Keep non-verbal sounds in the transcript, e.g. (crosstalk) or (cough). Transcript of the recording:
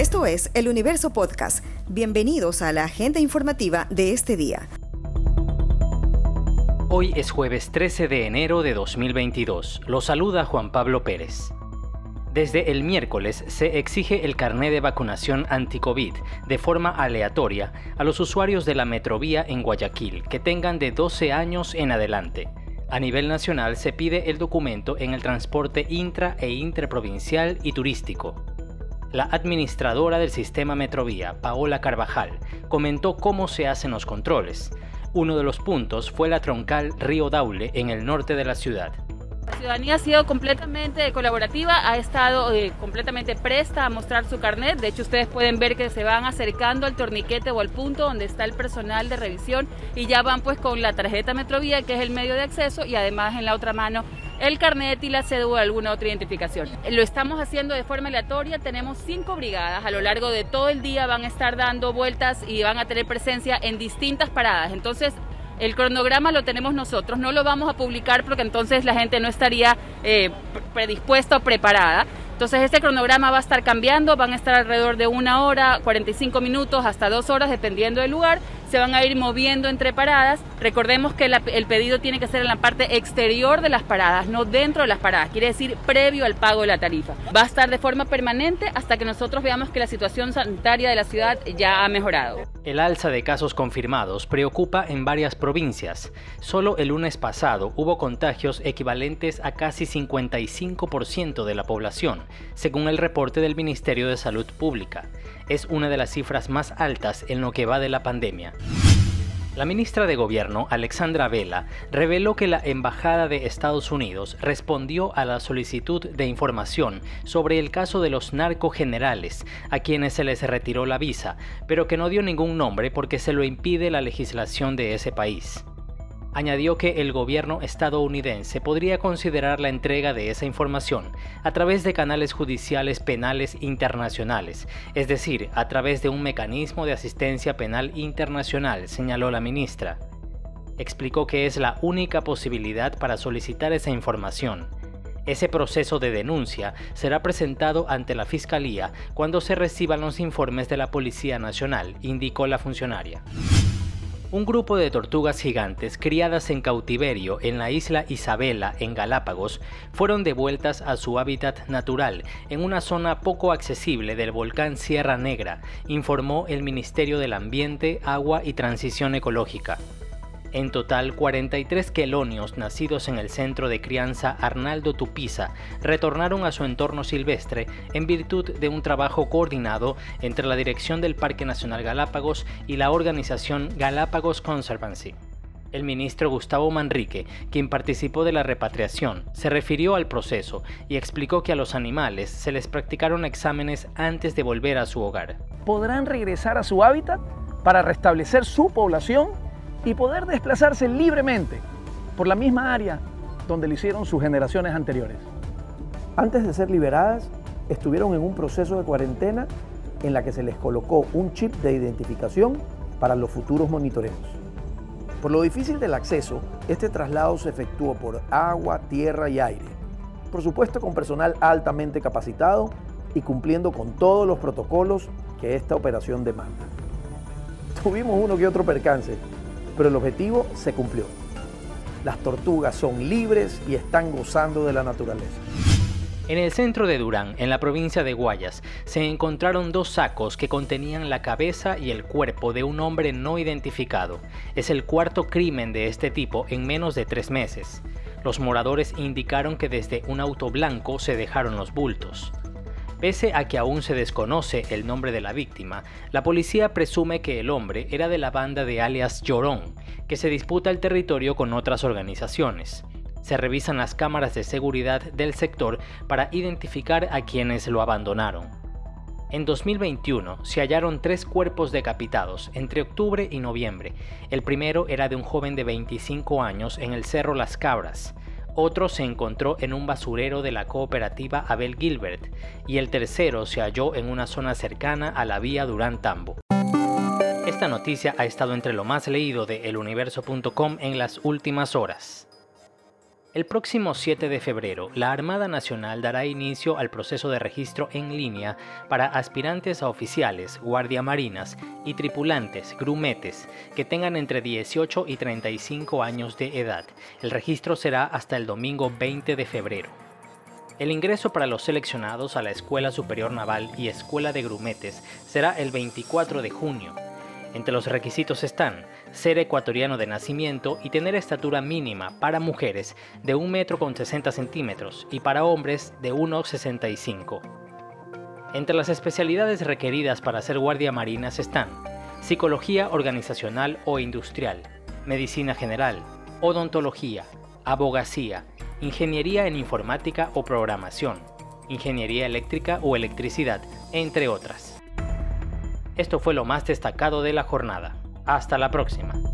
Esto es El Universo Podcast. Bienvenidos a la agenda informativa de este día. Hoy es jueves 13 de enero de 2022. Lo saluda Juan Pablo Pérez. Desde el miércoles se exige el carné de vacunación anti-COVID de forma aleatoria a los usuarios de la Metrovía en Guayaquil que tengan de 12 años en adelante. A nivel nacional se pide el documento en el transporte intra e interprovincial y turístico. La administradora del sistema Metrovía, Paola Carvajal, comentó cómo se hacen los controles. Uno de los puntos fue la troncal Río Daule en el norte de la ciudad. La ciudadanía ha sido completamente colaborativa, ha estado eh, completamente presta a mostrar su carnet. De hecho, ustedes pueden ver que se van acercando al torniquete o al punto donde está el personal de revisión y ya van pues con la tarjeta Metrovía, que es el medio de acceso, y además en la otra mano el carnet y la cédula alguna otra identificación. Lo estamos haciendo de forma aleatoria, tenemos cinco brigadas a lo largo de todo el día, van a estar dando vueltas y van a tener presencia en distintas paradas. Entonces, el cronograma lo tenemos nosotros, no lo vamos a publicar porque entonces la gente no estaría eh, predispuesta o preparada. Entonces este cronograma va a estar cambiando, van a estar alrededor de una hora, 45 minutos hasta dos horas dependiendo del lugar se van a ir moviendo entre paradas. Recordemos que el pedido tiene que ser en la parte exterior de las paradas, no dentro de las paradas, quiere decir previo al pago de la tarifa. Va a estar de forma permanente hasta que nosotros veamos que la situación sanitaria de la ciudad ya ha mejorado. El alza de casos confirmados preocupa en varias provincias. Solo el lunes pasado hubo contagios equivalentes a casi 55% de la población, según el reporte del Ministerio de Salud Pública. Es una de las cifras más altas en lo que va de la pandemia. La ministra de Gobierno, Alexandra Vela, reveló que la Embajada de Estados Unidos respondió a la solicitud de información sobre el caso de los narcogenerales, a quienes se les retiró la visa, pero que no dio ningún nombre porque se lo impide la legislación de ese país añadió que el gobierno estadounidense podría considerar la entrega de esa información a través de canales judiciales penales internacionales, es decir, a través de un mecanismo de asistencia penal internacional, señaló la ministra. Explicó que es la única posibilidad para solicitar esa información. Ese proceso de denuncia será presentado ante la Fiscalía cuando se reciban los informes de la Policía Nacional, indicó la funcionaria. Un grupo de tortugas gigantes criadas en cautiverio en la isla Isabela, en Galápagos, fueron devueltas a su hábitat natural en una zona poco accesible del volcán Sierra Negra, informó el Ministerio del Ambiente, Agua y Transición Ecológica. En total, 43 quelonios nacidos en el centro de crianza Arnaldo Tupiza retornaron a su entorno silvestre en virtud de un trabajo coordinado entre la Dirección del Parque Nacional Galápagos y la organización Galápagos Conservancy. El ministro Gustavo Manrique, quien participó de la repatriación, se refirió al proceso y explicó que a los animales se les practicaron exámenes antes de volver a su hogar. Podrán regresar a su hábitat para restablecer su población y poder desplazarse libremente por la misma área donde lo hicieron sus generaciones anteriores. Antes de ser liberadas, estuvieron en un proceso de cuarentena en la que se les colocó un chip de identificación para los futuros monitoreos. Por lo difícil del acceso, este traslado se efectuó por agua, tierra y aire. Por supuesto con personal altamente capacitado y cumpliendo con todos los protocolos que esta operación demanda. (laughs) Tuvimos uno que otro percance, pero el objetivo se cumplió. Las tortugas son libres y están gozando de la naturaleza. En el centro de Durán, en la provincia de Guayas, se encontraron dos sacos que contenían la cabeza y el cuerpo de un hombre no identificado. Es el cuarto crimen de este tipo en menos de tres meses. Los moradores indicaron que desde un auto blanco se dejaron los bultos. Pese a que aún se desconoce el nombre de la víctima, la policía presume que el hombre era de la banda de alias Llorón, que se disputa el territorio con otras organizaciones. Se revisan las cámaras de seguridad del sector para identificar a quienes lo abandonaron. En 2021 se hallaron tres cuerpos decapitados entre octubre y noviembre. El primero era de un joven de 25 años en el Cerro Las Cabras. Otro se encontró en un basurero de la cooperativa Abel Gilbert y el tercero se halló en una zona cercana a la vía Durán Tambo. Esta noticia ha estado entre lo más leído de eluniverso.com en las últimas horas. El próximo 7 de febrero, la Armada Nacional dará inicio al proceso de registro en línea para aspirantes a oficiales, guardiamarinas y tripulantes, grumetes, que tengan entre 18 y 35 años de edad. El registro será hasta el domingo 20 de febrero. El ingreso para los seleccionados a la Escuela Superior Naval y Escuela de Grumetes será el 24 de junio. Entre los requisitos están ser ecuatoriano de nacimiento y tener estatura mínima para mujeres de 1 metro con 60 centímetros y para hombres de 1,65. Entre las especialidades requeridas para ser guardia marinas están psicología organizacional o industrial, medicina general, odontología, abogacía, ingeniería en informática o programación, ingeniería eléctrica o electricidad, entre otras. Esto fue lo más destacado de la jornada. Hasta la próxima.